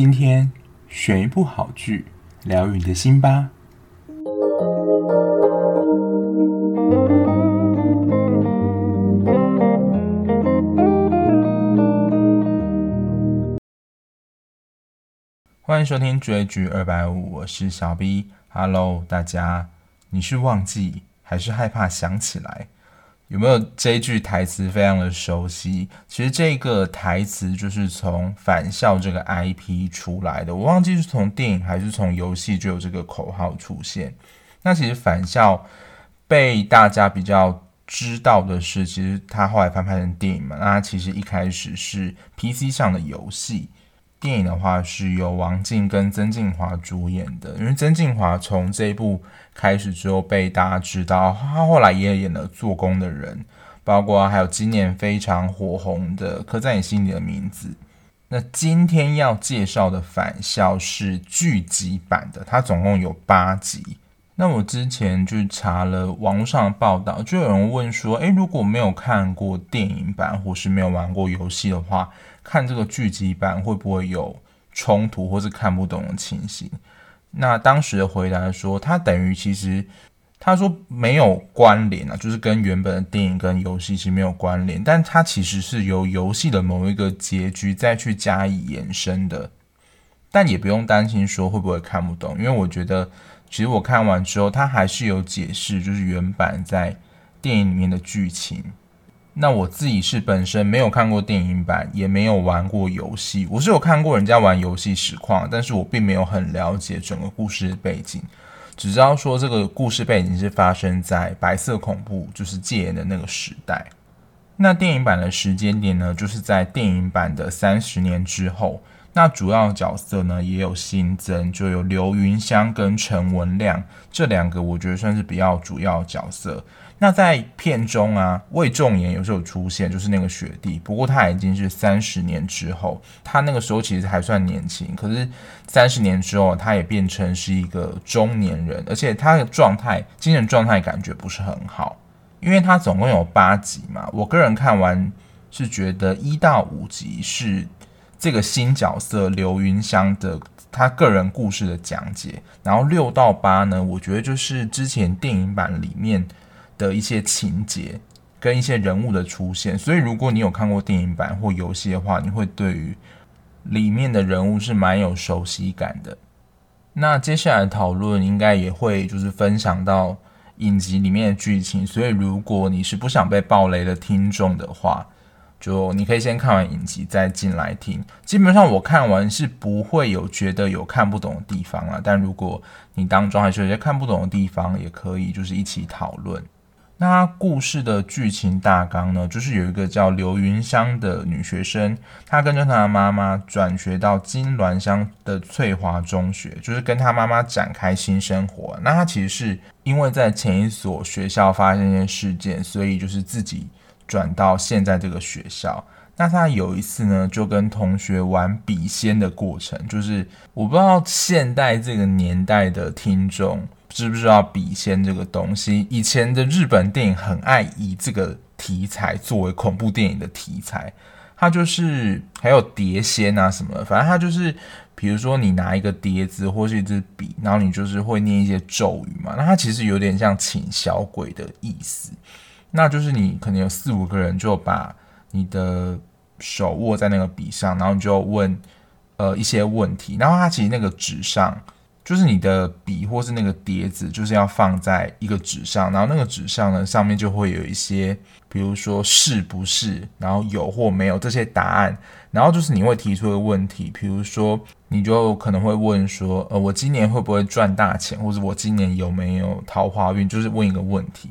今天选一部好剧，疗愈你的心吧。欢迎收听追剧二百五，我是小 B。Hello，大家，你是忘记还是害怕想起来？有没有这一句台词非常的熟悉？其实这个台词就是从《返校》这个 IP 出来的。我忘记是从电影还是从游戏就有这个口号出现。那其实《返校》被大家比较知道的是，其实它后来翻拍成电影嘛。那它其实一开始是 PC 上的游戏。电影的话是由王静跟曾敬华主演的，因为曾敬华从这一部开始之后被大家知道，他后来也演了《做工的人》，包括还有今年非常火红的《刻在你心底的名字》。那今天要介绍的《返校》是剧集版的，它总共有八集。那我之前就查了网络上的报道，就有人问说：“诶，如果没有看过电影版，或是没有玩过游戏的话，看这个剧集版会不会有冲突，或是看不懂的情形？”那当时的回答说，他等于其实他说没有关联啊，就是跟原本的电影跟游戏其实没有关联，但它其实是由游戏的某一个结局再去加以延伸的，但也不用担心说会不会看不懂，因为我觉得。其实我看完之后，它还是有解释，就是原版在电影里面的剧情。那我自己是本身没有看过电影版，也没有玩过游戏。我是有看过人家玩游戏实况，但是我并没有很了解整个故事背景，只知道说这个故事背景是发生在白色恐怖，就是戒严的那个时代。那电影版的时间点呢，就是在电影版的三十年之后。那主要角色呢也有新增，就有刘云香跟陈文亮这两个，我觉得算是比较主要角色。那在片中啊，魏仲言有时候出现，就是那个学弟，不过他已经是三十年之后，他那个时候其实还算年轻，可是三十年之后，他也变成是一个中年人，而且他的状态、精神状态感觉不是很好，因为他总共有八集嘛，我个人看完是觉得一到五集是。这个新角色刘云香的他个人故事的讲解，然后六到八呢，我觉得就是之前电影版里面的一些情节跟一些人物的出现，所以如果你有看过电影版或游戏的话，你会对于里面的人物是蛮有熟悉感的。那接下来讨论应该也会就是分享到影集里面的剧情，所以如果你是不想被爆雷的听众的话。就你可以先看完影集再进来听，基本上我看完是不会有觉得有看不懂的地方啊。但如果你当中还是有些看不懂的地方，也可以就是一起讨论。那故事的剧情大纲呢，就是有一个叫刘云香的女学生，她跟着她的妈妈转学到金銮乡的翠华中学，就是跟她妈妈展开新生活。那她其实是因为在前一所学校发生一些事件，所以就是自己。转到现在这个学校，那他有一次呢，就跟同学玩笔仙的过程，就是我不知道现代这个年代的听众知不知道笔仙这个东西。以前的日本电影很爱以这个题材作为恐怖电影的题材，它就是还有碟仙啊什么的，反正它就是，比如说你拿一个碟子或是一支笔，然后你就是会念一些咒语嘛，那它其实有点像请小鬼的意思。那就是你可能有四五个人，就把你的手握在那个笔上，然后你就问呃一些问题。然后它其实那个纸上，就是你的笔或是那个碟子，就是要放在一个纸上。然后那个纸上呢，上面就会有一些，比如说是不是，然后有或没有这些答案。然后就是你会提出一个问题，比如说你就可能会问说，呃，我今年会不会赚大钱，或者我今年有没有桃花运，就是问一个问题。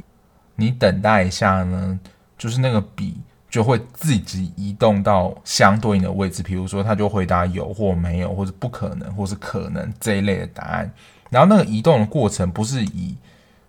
你等待一下呢，就是那个笔就会自己移动到相对应的位置，比如说他就回答有或没有，或者不可能，或是可能这一类的答案。然后那个移动的过程不是以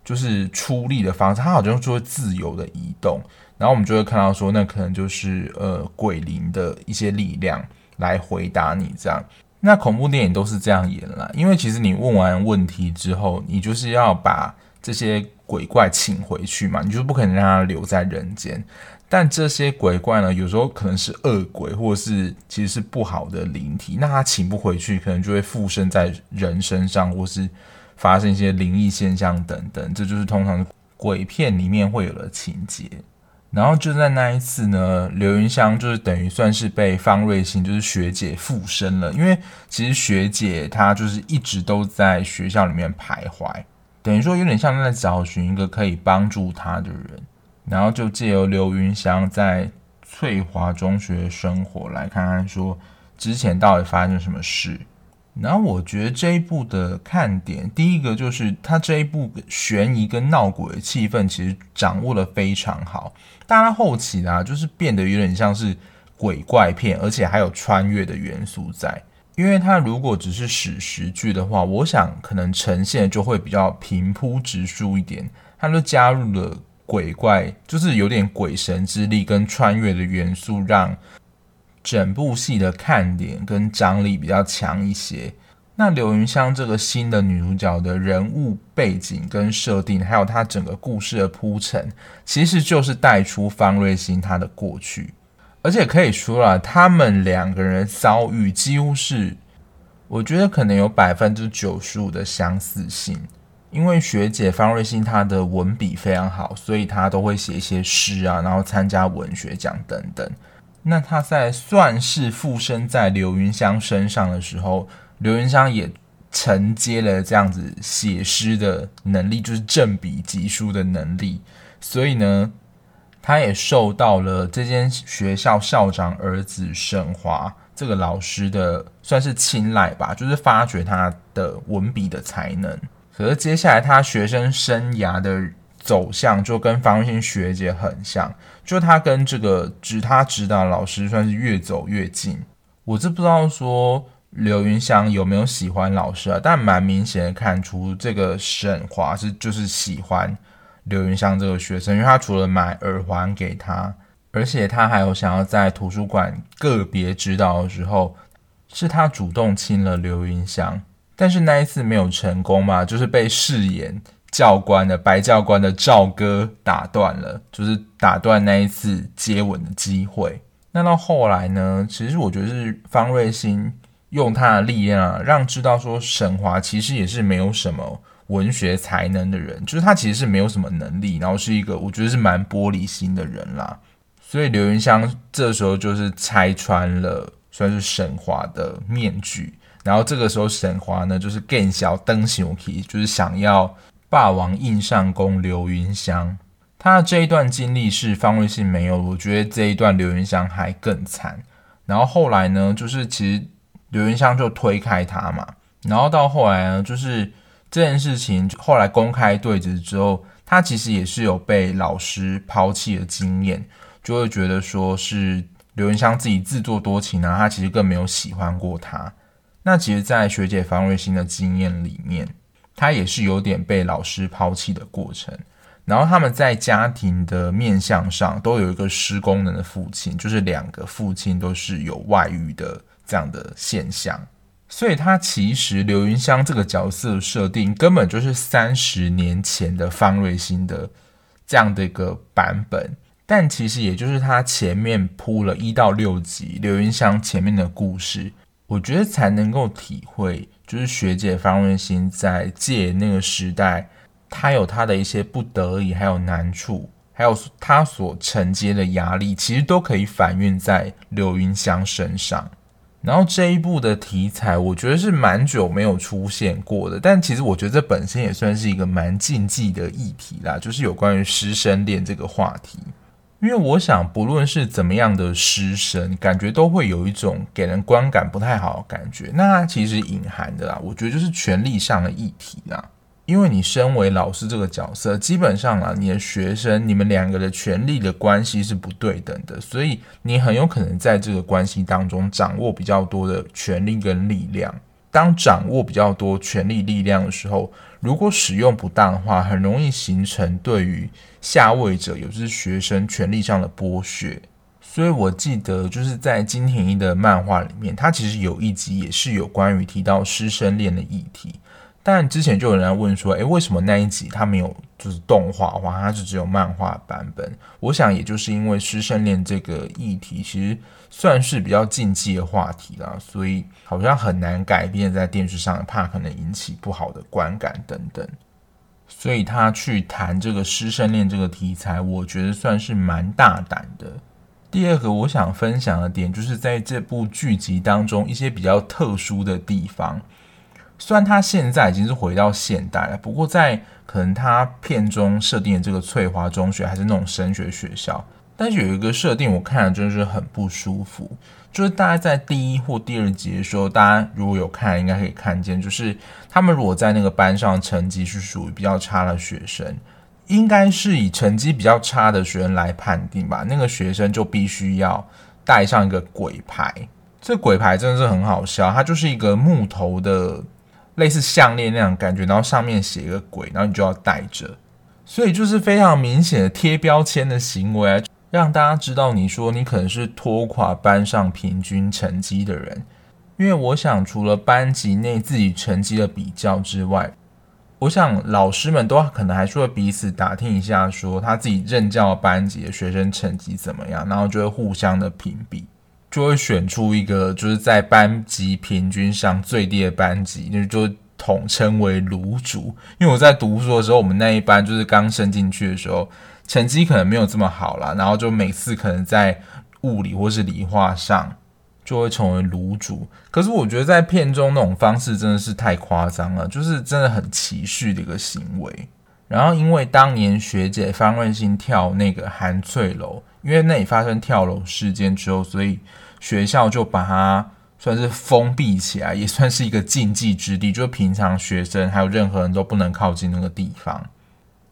就是出力的方式，它好像就会自由的移动。然后我们就会看到说，那可能就是呃鬼灵的一些力量来回答你这样。那恐怖电影都是这样演啦，因为其实你问完问题之后，你就是要把。这些鬼怪请回去嘛，你就不可能让他留在人间。但这些鬼怪呢，有时候可能是恶鬼，或是其实是不好的灵体，那他请不回去，可能就会附身在人身上，或是发生一些灵异现象等等。这就是通常鬼片里面会有的情节。然后就在那一次呢，刘云香就是等于算是被方瑞欣就是学姐附身了，因为其实学姐她就是一直都在学校里面徘徊，等于说有点像在找寻一个可以帮助她的人。然后就借由刘云香在翠华中学生活来看看，说之前到底发生什么事。然后我觉得这一部的看点，第一个就是它这一部悬疑跟闹鬼的气氛其实掌握得非常好。但它后期呢，就是变得有点像是鬼怪片，而且还有穿越的元素在。因为它如果只是史实剧的话，我想可能呈现就会比较平铺直叙一点。它就加入了。鬼怪就是有点鬼神之力跟穿越的元素，让整部戏的看点跟张力比较强一些。那刘云香这个新的女主角的人物背景跟设定，还有她整个故事的铺陈，其实就是带出方瑞欣她的过去，而且可以说了，他们两个人遭遇几乎是，我觉得可能有百分之九十五的相似性。因为学姐方瑞欣她的文笔非常好，所以她都会写一些诗啊，然后参加文学奖等等。那她在算是附身在刘云香身上的时候，刘云香也承接了这样子写诗的能力，就是正笔疾书的能力。所以呢，她也受到了这间学校校长儿子沈华这个老师的算是青睐吧，就是发掘他的文笔的才能。可是接下来他学生生涯的走向就跟方心学姐很像，就他跟这个指他指导老师算是越走越近。我是不知道说刘云香有没有喜欢老师啊，但蛮明显的看出这个沈华是就是喜欢刘云香这个学生，因为他除了买耳环给他，而且他还有想要在图书馆个别指导的时候，是他主动亲了刘云香。但是那一次没有成功嘛，就是被饰演教官的白教官的赵哥打断了，就是打断那一次接吻的机会。那到后来呢，其实我觉得是方瑞欣用他的力量啊，让知道说沈华其实也是没有什么文学才能的人，就是他其实是没有什么能力，然后是一个我觉得是蛮玻璃心的人啦。所以刘云香这时候就是拆穿了，算是沈华的面具。然后这个时候，沈华呢就是更小登熊皮，就是想要霸王硬上弓刘云香。他的这一段经历是方芮欣没有，我觉得这一段刘云香还更惨。然后后来呢，就是其实刘云香就推开他嘛。然后到后来呢，就是这件事情后来公开对质之后，他其实也是有被老师抛弃的经验，就会觉得说是刘云香自己自作多情啊，他其实更没有喜欢过他。那其实，在学姐方瑞欣的经验里面，她也是有点被老师抛弃的过程。然后他们在家庭的面向上都有一个失功能的父亲，就是两个父亲都是有外遇的这样的现象。所以，他其实刘云香这个角色设定根本就是三十年前的方瑞欣的这样的一个版本。但其实也就是他前面铺了一到六集刘云香前面的故事。我觉得才能够体会，就是学姐方文欣在借那个时代，她有她的一些不得已，还有难处，还有她所承接的压力，其实都可以反映在刘云香身上。然后这一部的题材，我觉得是蛮久没有出现过的，但其实我觉得这本身也算是一个蛮禁忌的议题啦，就是有关于师生恋这个话题。因为我想，不论是怎么样的师生，感觉都会有一种给人观感不太好的感觉。那其实隐含的啦，我觉得就是权力上的议题啦。因为你身为老师这个角色，基本上啊，你的学生，你们两个的权力的关系是不对等的，所以你很有可能在这个关系当中掌握比较多的权力跟力量。当掌握比较多权力力量的时候，如果使用不当的话，很容易形成对于下位者，也就是学生权力上的剥削。所以我记得就是在金田一的漫画里面，他其实有一集也是有关于提到师生恋的议题。但之前就有人来问说，诶，为什么那一集他没有就是动画化，它是只有漫画版本？我想也就是因为师生恋这个议题其实算是比较禁忌的话题啦，所以好像很难改变在电视上，怕可能引起不好的观感等等。所以他去谈这个师生恋这个题材，我觉得算是蛮大胆的。第二个我想分享的点，就是在这部剧集当中一些比较特殊的地方。虽然他现在已经是回到现代了，不过在可能他片中设定的这个翠华中学还是那种升学学校，但是有一个设定我看了真的是很不舒服，就是大家在第一或第二集的时候，大家如果有看，应该可以看见，就是他们如果在那个班上成绩是属于比较差的学生，应该是以成绩比较差的学生来判定吧，那个学生就必须要带上一个鬼牌，这鬼牌真的是很好笑，它就是一个木头的。类似项链那样感觉，然后上面写一个鬼，然后你就要戴着，所以就是非常明显的贴标签的行为，让大家知道你说你可能是拖垮班上平均成绩的人。因为我想，除了班级内自己成绩的比较之外，我想老师们都可能还是会彼此打听一下，说他自己任教班级的学生成绩怎么样，然后就会互相的评比。就会选出一个就是在班级平均上最低的班级，就就统称为炉主。因为我在读书的时候，我们那一班就是刚升进去的时候，成绩可能没有这么好啦，然后就每次可能在物理或是理化上就会成为炉主。可是我觉得在片中那种方式真的是太夸张了，就是真的很歧视的一个行为。然后因为当年学姐方芮欣跳那个韩翠楼。因为那里发生跳楼事件之后，所以学校就把它算是封闭起来，也算是一个禁忌之地，就是平常学生还有任何人都不能靠近那个地方。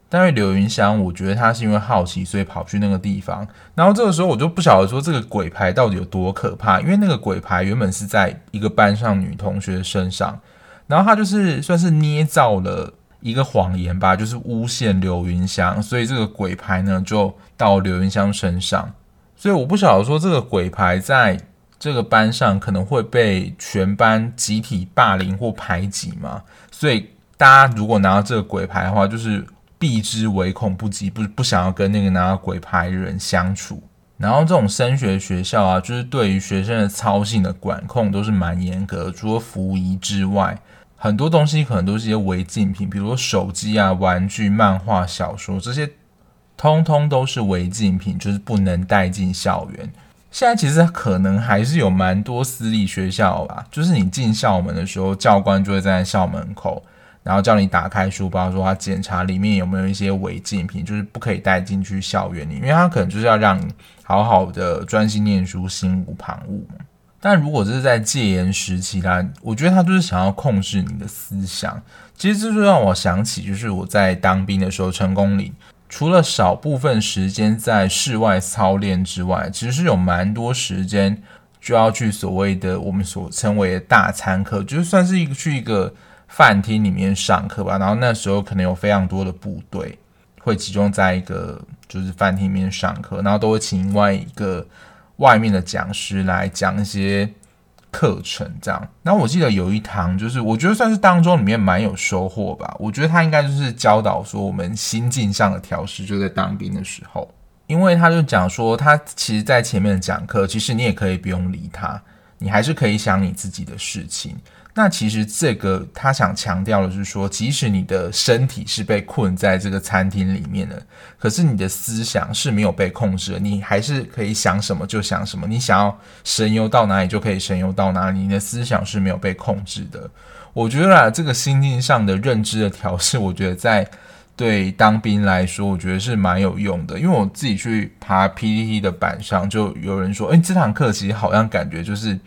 但是刘云香，我觉得他是因为好奇，所以跑去那个地方。然后这个时候我就不晓得说这个鬼牌到底有多可怕，因为那个鬼牌原本是在一个班上女同学身上，然后他就是算是捏造了。一个谎言吧，就是诬陷刘云香，所以这个鬼牌呢就到刘云香身上。所以我不晓得说这个鬼牌在这个班上可能会被全班集体霸凌或排挤嘛。所以大家如果拿到这个鬼牌的话，就是避之唯恐不及，不不想要跟那个拿到鬼牌的人相处。然后这种升学学校啊，就是对于学生的操行的管控都是蛮严格，除了服仪之外。很多东西可能都是一些违禁品，比如手机啊、玩具、漫画、小说这些，通通都是违禁品，就是不能带进校园。现在其实可能还是有蛮多私立学校吧，就是你进校门的时候，教官就会站在校门口，然后叫你打开书包，说他检查里面有没有一些违禁品，就是不可以带进去校园里，因为他可能就是要让你好好的专心念书，心无旁骛。但如果这是在戒严时期啦，我觉得他就是想要控制你的思想。其实这就让我想起，就是我在当兵的时候，成功里除了少部分时间在室外操练之外，其实是有蛮多时间就要去所谓的我们所称为的大餐课，就是算是一个去一个饭厅里面上课吧。然后那时候可能有非常多的部队会集中在一个就是饭厅里面上课，然后都会请另外一个。外面的讲师来讲一些课程，这样。那我记得有一堂，就是我觉得算是当中里面蛮有收获吧。我觉得他应该就是教导说我们心境上的调试，就在当兵的时候，因为他就讲说，他其实在前面讲课，其实你也可以不用理他，你还是可以想你自己的事情。那其实这个他想强调的是说，即使你的身体是被困在这个餐厅里面的，可是你的思想是没有被控制的，你还是可以想什么就想什么，你想要神游到哪里就可以神游到哪里，你的思想是没有被控制的。我觉得啊，这个心境上的认知的调试，我觉得在对当兵来说，我觉得是蛮有用的。因为我自己去爬 PPT 的板上，就有人说，诶，这堂课其实好像感觉就是。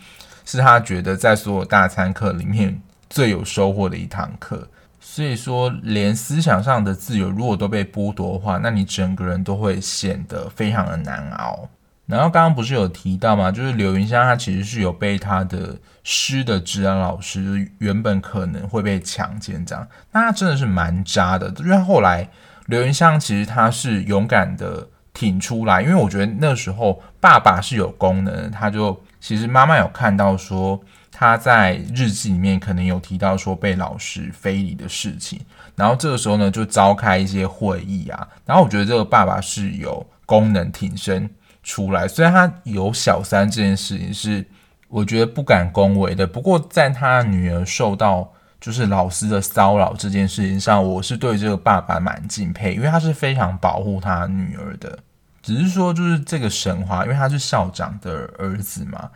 是他觉得在所有大餐课里面最有收获的一堂课，所以说连思想上的自由如果都被剥夺的话，那你整个人都会显得非常的难熬。然后刚刚不是有提到吗？就是刘云香她其实是有被她的师的指导老师原本可能会被强奸这样，那他真的是蛮渣的。因为后来刘云香其实他是勇敢的挺出来，因为我觉得那时候爸爸是有功能，他就。其实妈妈有看到说，他在日记里面可能有提到说被老师非礼的事情，然后这个时候呢，就召开一些会议啊，然后我觉得这个爸爸是有功能挺身出来，虽然他有小三这件事情是我觉得不敢恭维的，不过在他女儿受到就是老师的骚扰这件事情上，我是对这个爸爸蛮敬佩，因为他是非常保护他女儿的。只是说，就是这个沈华，因为他是校长的儿子嘛。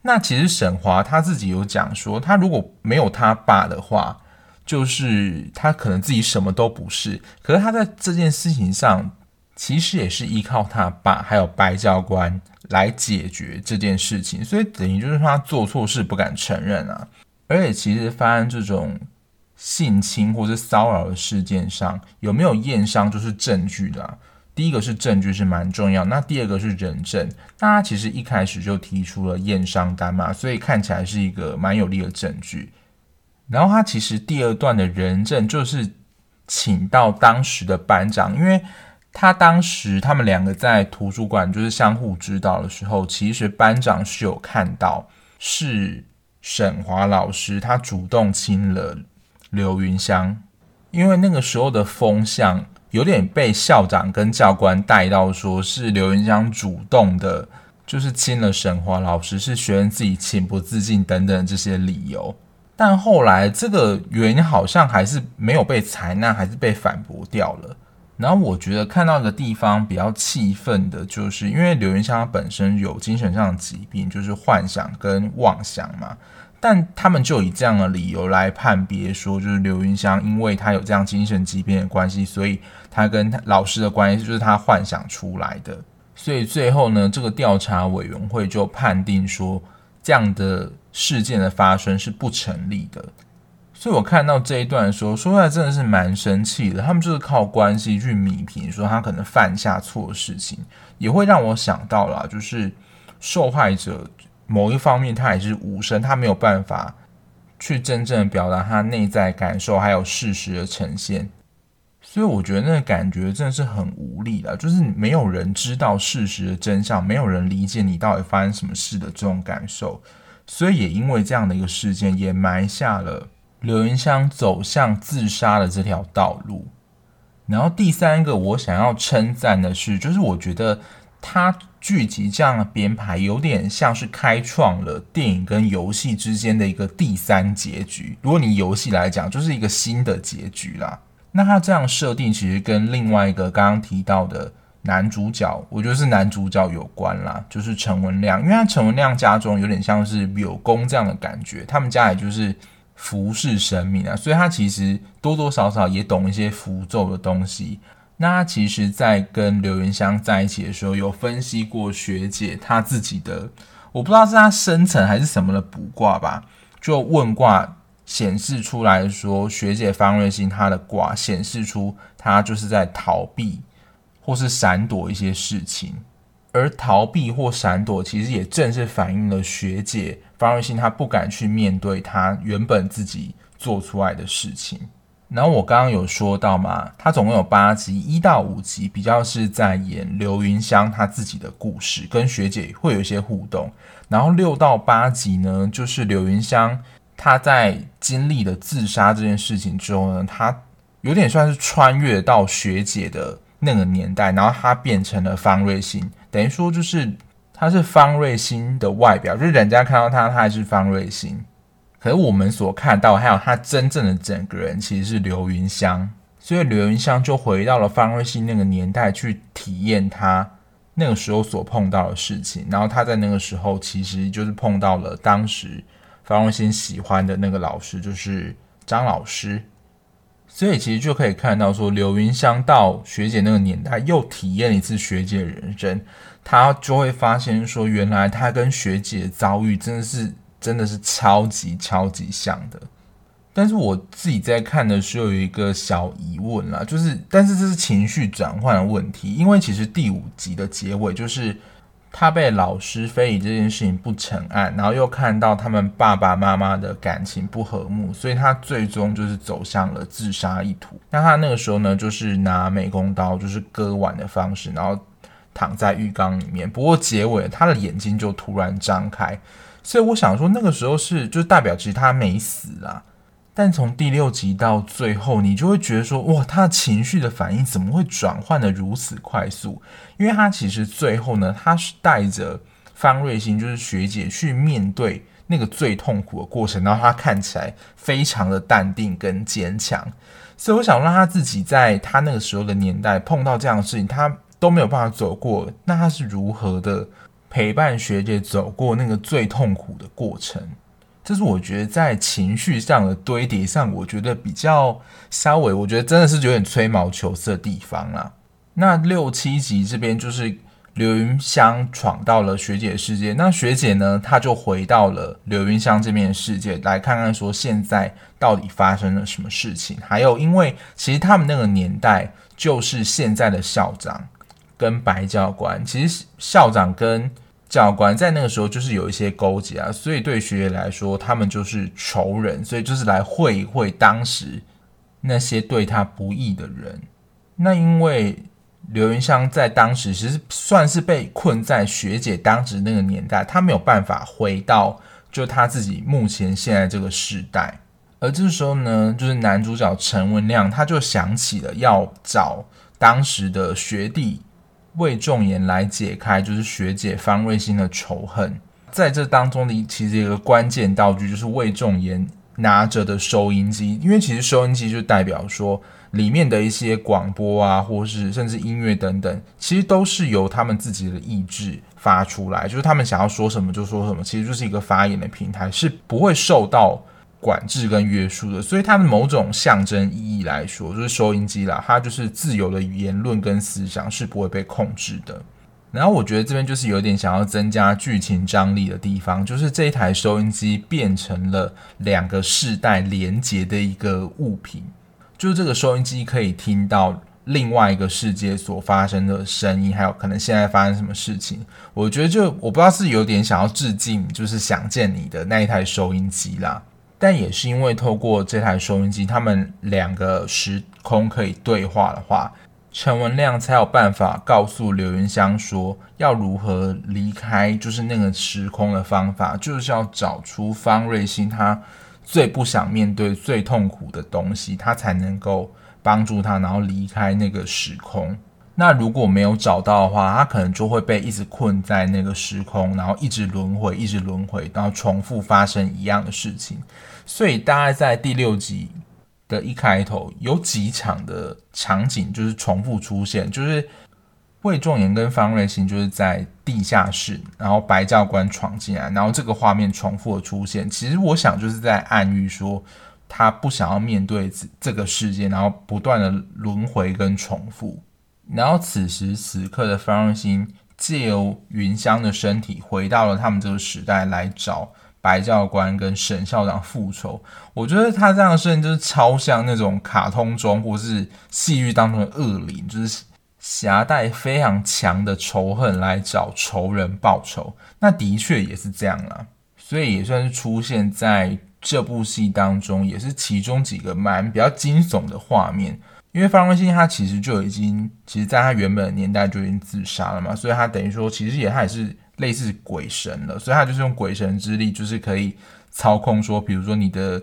那其实沈华他自己有讲说，他如果没有他爸的话，就是他可能自己什么都不是。可是他在这件事情上，其实也是依靠他爸还有白教官来解决这件事情，所以等于就是他做错事不敢承认啊。而且其实发生这种性侵或者骚扰的事件上，有没有验伤就是证据的。第一个是证据是蛮重要，那第二个是人证。那他其实一开始就提出了验伤单嘛，所以看起来是一个蛮有力的证据。然后他其实第二段的人证就是请到当时的班长，因为他当时他们两个在图书馆就是相互指导的时候，其实班长是有看到是沈华老师他主动亲了刘云香，因为那个时候的风向。有点被校长跟教官带到，说是刘云香主动的，就是亲了沈华老师，是学生自己情不自禁等等这些理由。但后来这个原因好像还是没有被采纳，还是被反驳掉了。然后我觉得看到一个地方比较气愤的，就是因为刘云香本身有精神上的疾病，就是幻想跟妄想嘛。但他们就以这样的理由来判别说，就是刘云香，因为他有这样精神疾病的关系，所以他跟老师的关系就是他幻想出来的。所以最后呢，这个调查委员会就判定说，这样的事件的发生是不成立的。所以我看到这一段的时候，说出来真的是蛮生气的。他们就是靠关系去弭平，说他可能犯下错事情，也会让我想到了，就是受害者。某一方面，他也是无声，他没有办法去真正表达他内在感受，还有事实的呈现。所以我觉得那个感觉真的是很无力的，就是没有人知道事实的真相，没有人理解你到底发生什么事的这种感受。所以也因为这样的一个事件，也埋下了刘云香走向自杀的这条道路。然后第三个我想要称赞的是，就是我觉得。他剧集这样的编排，有点像是开创了电影跟游戏之间的一个第三结局。如果你游戏来讲，就是一个新的结局啦。那他这样设定，其实跟另外一个刚刚提到的男主角，我觉得是男主角有关啦，就是陈文亮。因为他陈文亮家中有点像是柳公这样的感觉，他们家也就是服侍神明啊，所以他其实多多少少也懂一些符咒的东西。那他其实，在跟刘云香在一起的时候，有分析过学姐她自己的，我不知道是她生辰还是什么的卜卦吧，就问卦显示出来说，学姐方瑞欣她的卦显示出她就是在逃避或是闪躲一些事情，而逃避或闪躲，其实也正是反映了学姐方瑞欣她不敢去面对她原本自己做出来的事情。然后我刚刚有说到嘛，他总共有八集，一到五集比较是在演刘云香他自己的故事，跟学姐会有一些互动。然后六到八集呢，就是刘云香他在经历了自杀这件事情之后呢，他有点算是穿越到学姐的那个年代，然后他变成了方瑞欣，等于说就是他是方瑞欣的外表，就是人家看到他，他还是方瑞欣。可是我们所看到，还有他真正的整个人，其实是刘云香，所以刘云香就回到了方瑞欣那个年代去体验他那个时候所碰到的事情。然后他在那个时候，其实就是碰到了当时方瑞欣喜欢的那个老师，就是张老师。所以其实就可以看到，说刘云香到学姐那个年代，又体验一次学姐的人生，他就会发现说，原来他跟学姐遭遇真的是。真的是超级超级像的，但是我自己在看的时候有一个小疑问啦，就是，但是这是情绪转换的问题，因为其实第五集的结尾就是他被老师非礼这件事情不成案，然后又看到他们爸爸妈妈的感情不和睦，所以他最终就是走向了自杀意图。那他那个时候呢，就是拿美工刀，就是割腕的方式，然后躺在浴缸里面。不过结尾他的眼睛就突然张开。所以我想说，那个时候是就代表其实他没死啦。但从第六集到最后，你就会觉得说，哇，他的情绪的反应怎么会转换得如此快速？因为他其实最后呢，他是带着方瑞欣，就是学姐去面对那个最痛苦的过程，然后他看起来非常的淡定跟坚强。所以我想让他自己在他那个时候的年代碰到这样的事情，他都没有办法走过，那他是如何的陪伴学姐走过那个最痛苦的过程？这是我觉得在情绪上的堆叠上，我觉得比较稍微，我觉得真的是有点吹毛求疵的地方啦。那六七集这边就是刘云香闯到了学姐的世界，那学姐呢，她就回到了刘云香这边的世界，来看看说现在到底发生了什么事情。还有，因为其实他们那个年代就是现在的校长跟白教官，其实校长跟教官在那个时候就是有一些勾结啊，所以对学姐来说，他们就是仇人，所以就是来会一会当时那些对他不义的人。那因为刘云香在当时其实算是被困在学姐当时那个年代，他没有办法回到就他自己目前现在这个时代。而这个时候呢，就是男主角陈文亮他就想起了要找当时的学弟。魏仲言来解开就是学姐方瑞欣的仇恨，在这当中的其实一个关键道具就是魏仲言拿着的收音机，因为其实收音机就代表说里面的一些广播啊，或是甚至音乐等等，其实都是由他们自己的意志发出来，就是他们想要说什么就说什么，其实就是一个发言的平台，是不会受到。管制跟约束的，所以它的某种象征意义来说，就是收音机啦，它就是自由的言论跟思想是不会被控制的。然后我觉得这边就是有点想要增加剧情张力的地方，就是这一台收音机变成了两个世代连接的一个物品，就是这个收音机可以听到另外一个世界所发生的声音，还有可能现在发生什么事情。我觉得就我不知道是有点想要致敬，就是想见你的那一台收音机啦。但也是因为透过这台收音机，他们两个时空可以对话的话，陈文亮才有办法告诉刘云香说要如何离开，就是那个时空的方法，就是要找出方瑞欣他最不想面对、最痛苦的东西，他才能够帮助他，然后离开那个时空。那如果没有找到的话，他可能就会被一直困在那个时空，然后一直轮回，一直轮回，然后重复发生一样的事情。所以大概在第六集的一开头，有几场的场景就是重复出现，就是魏仲言跟方瑞欣就是在地下室，然后白教官闯进来，然后这个画面重复的出现。其实我想就是在暗喻说，他不想要面对这个世界，然后不断的轮回跟重复。然后此时此刻的方瑞欣借由云香的身体回到了他们这个时代来找白教官跟沈校长复仇。我觉得他这样的设定就是超像那种卡通中或是戏剧当中的恶灵，就是挟带非常强的仇恨来找仇人报仇。那的确也是这样啦，所以也算是出现在这部戏当中，也是其中几个蛮比较惊悚的画面。因为方文欣他其实就已经，其实在他原本的年代就已经自杀了嘛，所以他等于说其实也他也是类似鬼神了，所以他就是用鬼神之力，就是可以操控说，比如说你的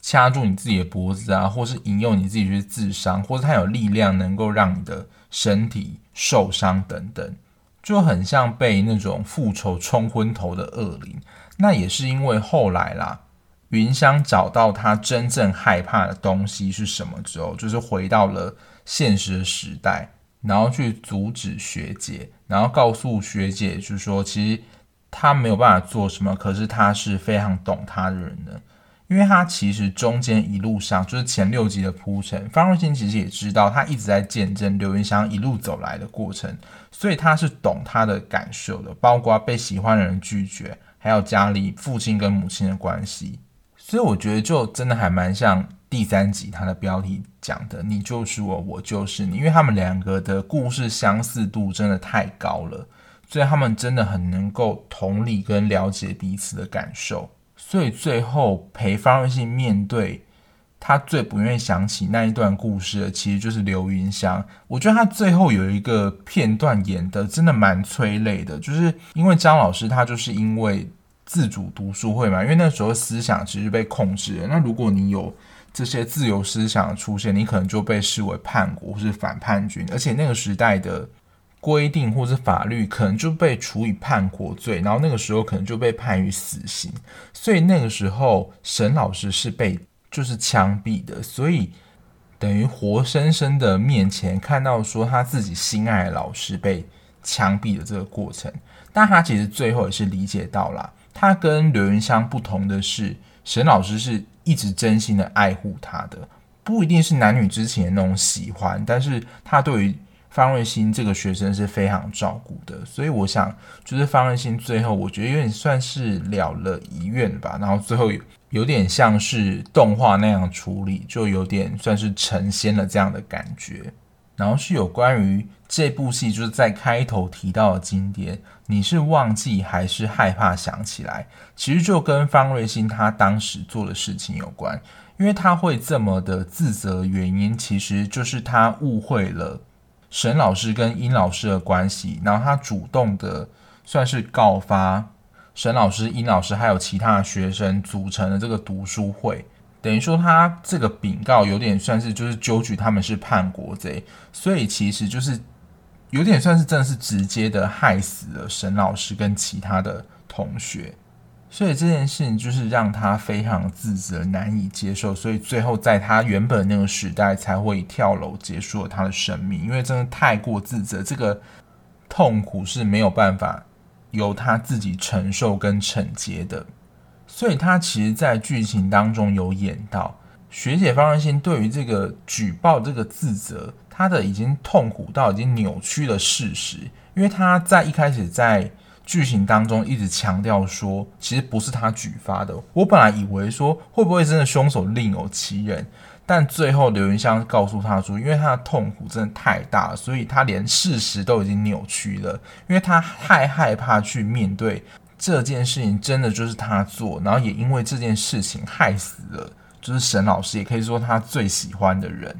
掐住你自己的脖子啊，或是引诱你自己去自伤，或者他有力量能够让你的身体受伤等等，就很像被那种复仇冲昏头的恶灵。那也是因为后来啦。云香找到他真正害怕的东西是什么之后，就是回到了现实的时代，然后去阻止学姐，然后告诉学姐，就是说其实他没有办法做什么，可是他是非常懂他的人的，因为他其实中间一路上就是前六集的铺陈，方芮欣其实也知道他一直在见证刘云香一路走来的过程，所以他是懂他的感受的，包括被喜欢的人拒绝，还有家里父亲跟母亲的关系。所以我觉得就真的还蛮像第三集它的标题讲的“你就是我，我就是你”，因为他们两个的故事相似度真的太高了，所以他们真的很能够同理跟了解彼此的感受。所以最后陪方瑞信面对他最不愿意想起那一段故事的，其实就是刘云香。我觉得他最后有一个片段演的真的蛮催泪的，就是因为张老师他就是因为。自主读书会嘛，因为那时候思想其实被控制了。那如果你有这些自由思想出现，你可能就被视为叛国或是反叛军，而且那个时代的规定或是法律可能就被处以叛国罪，然后那个时候可能就被判于死刑。所以那个时候沈老师是被就是枪毙的，所以等于活生生的面前看到说他自己心爱的老师被枪毙的这个过程，但他其实最后也是理解到了，他跟刘云香不同的是，沈老师是。一直真心的爱护他的，不一定是男女之情的那种喜欢，但是他对于方瑞欣这个学生是非常照顾的，所以我想，就是方瑞欣最后，我觉得有点算是了了遗愿吧，然后最后，有点像是动画那样处理，就有点算是成仙了这样的感觉。然后是有关于这部戏，就是在开头提到的经典，你是忘记还是害怕想起来？其实就跟方瑞欣他当时做的事情有关，因为他会这么的自责，原因其实就是他误会了沈老师跟殷老师的关系，然后他主动的算是告发沈老师、殷老师还有其他学生组成了这个读书会。等于说，他这个禀告有点算是就是揪举他们是叛国贼，所以其实就是有点算是真的是直接的害死了沈老师跟其他的同学，所以这件事情就是让他非常自责、难以接受，所以最后在他原本那个时代才会跳楼结束了他的生命，因为真的太过自责，这个痛苦是没有办法由他自己承受跟承接的。所以他其实，在剧情当中有演到学姐方芮欣对于这个举报这个自责，他的已经痛苦到已经扭曲了事实。因为他在一开始在剧情当中一直强调说，其实不是他举发的。我本来以为说会不会真的凶手另有其人，但最后刘云香告诉他说，因为他的痛苦真的太大了，所以他连事实都已经扭曲了，因为他太害怕去面对。这件事情真的就是他做，然后也因为这件事情害死了，就是沈老师，也可以说他最喜欢的人。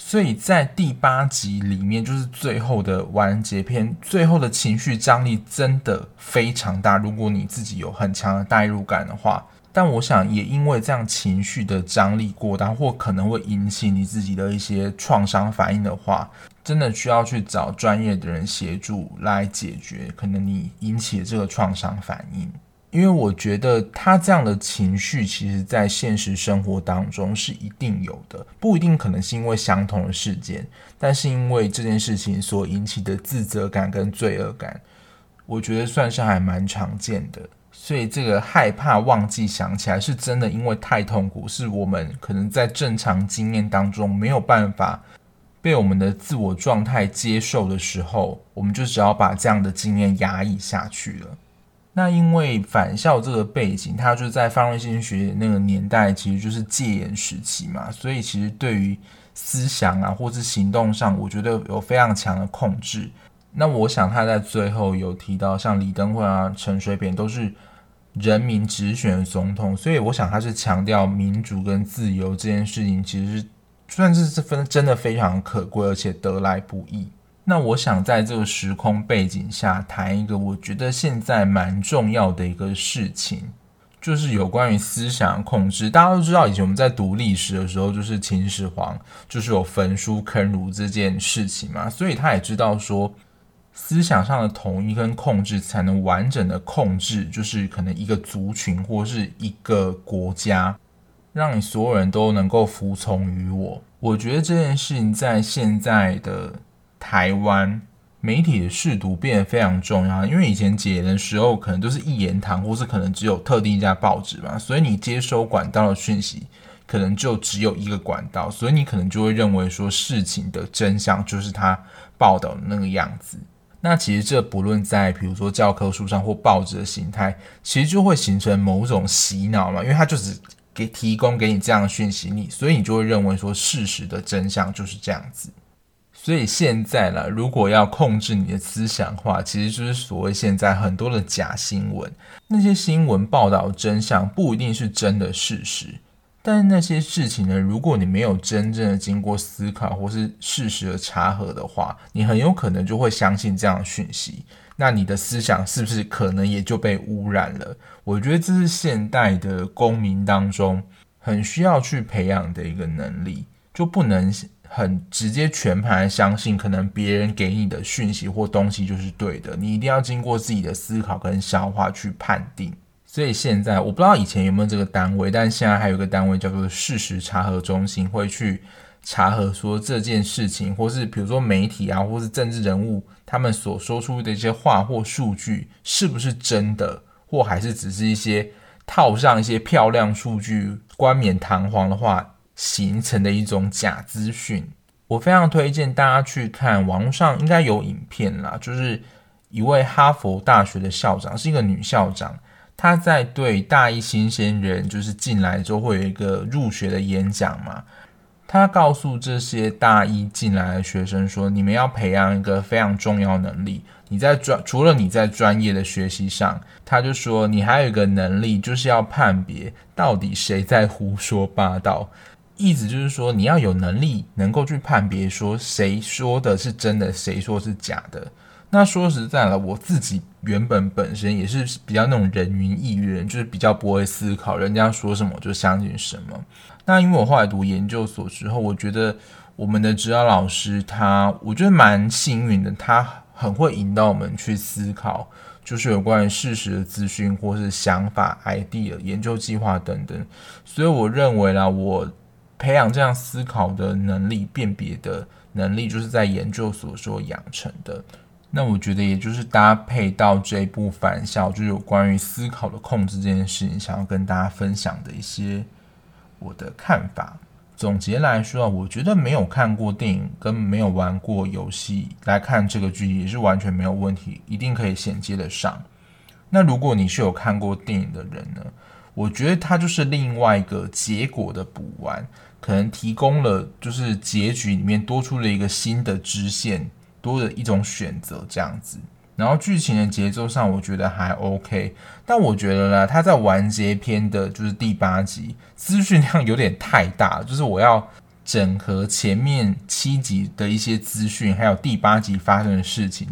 所以在第八集里面，就是最后的完结篇，最后的情绪张力真的非常大。如果你自己有很强的代入感的话，但我想也因为这样情绪的张力过大，或可能会引起你自己的一些创伤反应的话。真的需要去找专业的人协助来解决可能你引起的这个创伤反应，因为我觉得他这样的情绪，其实在现实生活当中是一定有的，不一定可能是因为相同的事件，但是因为这件事情所引起的自责感跟罪恶感，我觉得算是还蛮常见的。所以这个害怕忘记想起来，是真的因为太痛苦，是我们可能在正常经验当中没有办法。被我们的自我状态接受的时候，我们就只要把这样的经验压抑下去了。那因为返校这个背景，它就是在方瑞新学那个年代，其实就是戒严时期嘛，所以其实对于思想啊，或是行动上，我觉得有非常强的控制。那我想他在最后有提到，像李登辉啊、陈水扁都是人民直选总统，所以我想他是强调民主跟自由这件事情，其实是。算是这分真的非常可贵，而且得来不易。那我想在这个时空背景下谈一个我觉得现在蛮重要的一个事情，就是有关于思想控制。大家都知道，以前我们在读历史的时候，就是秦始皇就是有焚书坑儒这件事情嘛，所以他也知道说，思想上的统一跟控制才能完整的控制，就是可能一个族群或是一个国家。让你所有人都能够服从于我，我觉得这件事情在现在的台湾媒体的试读变得非常重要。因为以前解的时候，可能都是一言堂，或是可能只有特定一家报纸嘛，所以你接收管道的讯息可能就只有一个管道，所以你可能就会认为说事情的真相就是他报道的那个样子。那其实这不论在比如说教科书上或报纸的形态，其实就会形成某种洗脑嘛，因为它就是。给提供给你这样的讯息，你所以你就会认为说事实的真相就是这样子。所以现在呢，如果要控制你的思想的话，其实就是所谓现在很多的假新闻，那些新闻报道真相不一定是真的事实，但是那些事情呢，如果你没有真正的经过思考或是事实的查核的话，你很有可能就会相信这样的讯息。那你的思想是不是可能也就被污染了？我觉得这是现代的公民当中很需要去培养的一个能力，就不能很直接全盘相信可能别人给你的讯息或东西就是对的。你一定要经过自己的思考跟消化去判定。所以现在我不知道以前有没有这个单位，但现在还有一个单位叫做事实查核中心，会去查核说这件事情，或是比如说媒体啊，或是政治人物他们所说出的一些话或数据是不是真的，或还是只是一些套上一些漂亮数据、冠冕堂皇的话形成的一种假资讯。我非常推荐大家去看网上应该有影片啦，就是一位哈佛大学的校长，是一个女校长。他在对大一新鲜人，就是进来之后会有一个入学的演讲嘛。他告诉这些大一进来的学生说：“你们要培养一个非常重要能力。你在专除了你在专业的学习上，他就说你还有一个能力，就是要判别到底谁在胡说八道。意思就是说，你要有能力能够去判别说谁说的是真的，谁说是假的。”那说实在了，我自己原本本身也是比较那种人云亦云，就是比较不会思考，人家说什么我就相信什么。那因为我后来读研究所之后，我觉得我们的指导老师他，我觉得蛮幸运的，他很会引导我们去思考，就是有关于事实的资讯或是想法、idea、研究计划等等。所以我认为啦，我培养这样思考的能力、辨别的能力，就是在研究所所养成的。那我觉得，也就是搭配到这一部返校，就有关于思考的控制这件事情，想要跟大家分享的一些我的看法。总结来说，我觉得没有看过电影跟没有玩过游戏来看这个剧也是完全没有问题，一定可以衔接得上。那如果你是有看过电影的人呢？我觉得它就是另外一个结果的补完，可能提供了就是结局里面多出了一个新的支线。多的一种选择这样子，然后剧情的节奏上我觉得还 OK，但我觉得呢，他在完结篇的就是第八集，资讯量有点太大，就是我要整合前面七集的一些资讯，还有第八集发生的事情，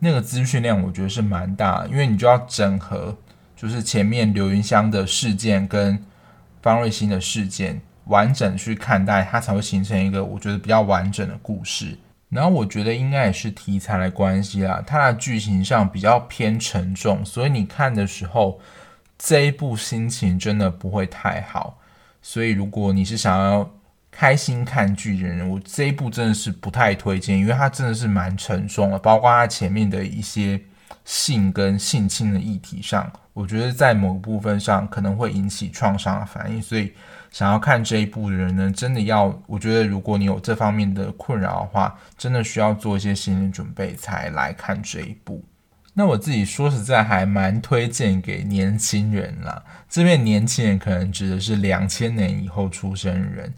那个资讯量我觉得是蛮大的，因为你就要整合，就是前面刘云香的事件跟方瑞欣的事件完整去看待，它才会形成一个我觉得比较完整的故事。然后我觉得应该也是题材的关系啦，它的剧情上比较偏沉重，所以你看的时候这一部心情真的不会太好。所以如果你是想要开心看剧的人，我这一部真的是不太推荐，因为它真的是蛮沉重的，包括它前面的一些性跟性侵的议题上，我觉得在某部分上可能会引起创伤的反应，所以。想要看这一部的人呢，真的要，我觉得如果你有这方面的困扰的话，真的需要做一些心理准备才来看这一部。那我自己说实在还蛮推荐给年轻人啦，这边年轻人可能指的是两千年以后出生的人。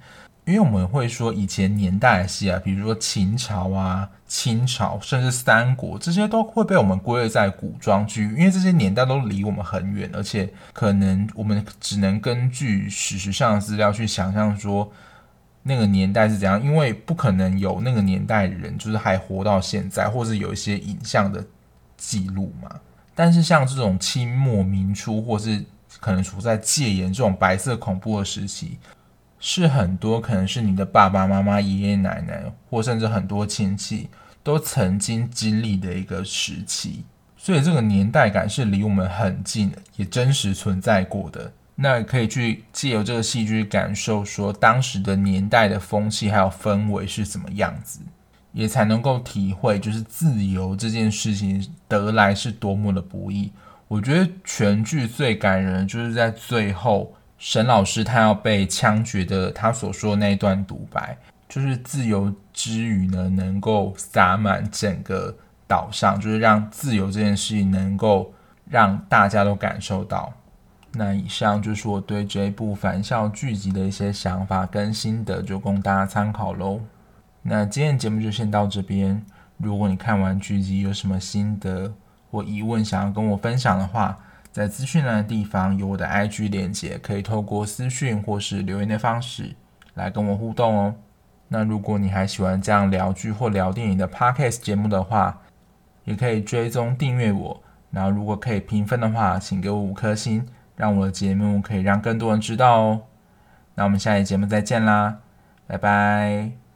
因为我们会说以前年代的戏啊，比如说秦朝啊、清朝，甚至三国，这些都会被我们归类在古装剧，因为这些年代都离我们很远，而且可能我们只能根据史实上的资料去想象说那个年代是怎样，因为不可能有那个年代的人就是还活到现在，或是有一些影像的记录嘛。但是像这种清末民初，或是可能处在戒严这种白色恐怖的时期。是很多可能是你的爸爸妈妈、爷爷奶奶，或甚至很多亲戚都曾经经历的一个时期，所以这个年代感是离我们很近，也真实存在过的。那可以去借由这个戏剧感受，说当时的年代的风气还有氛围是怎么样子，也才能够体会，就是自由这件事情得来是多么的不易。我觉得全剧最感人的就是在最后。沈老师他要被枪决的，他所说的那一段独白，就是自由之雨呢，能够洒满整个岛上，就是让自由这件事情能够让大家都感受到。那以上就是我对这一部返校剧集的一些想法跟心得，就供大家参考喽。那今天的节目就先到这边。如果你看完剧集有什么心得或疑问想要跟我分享的话，在资讯栏的地方有我的 IG 链接，可以透过私讯或是留言的方式来跟我互动哦。那如果你还喜欢这样聊剧或聊电影的 Podcast 节目的话，也可以追踪订阅我。然后如果可以评分的话，请给我五颗星，让我的节目可以让更多人知道哦。那我们下期节目再见啦，拜拜。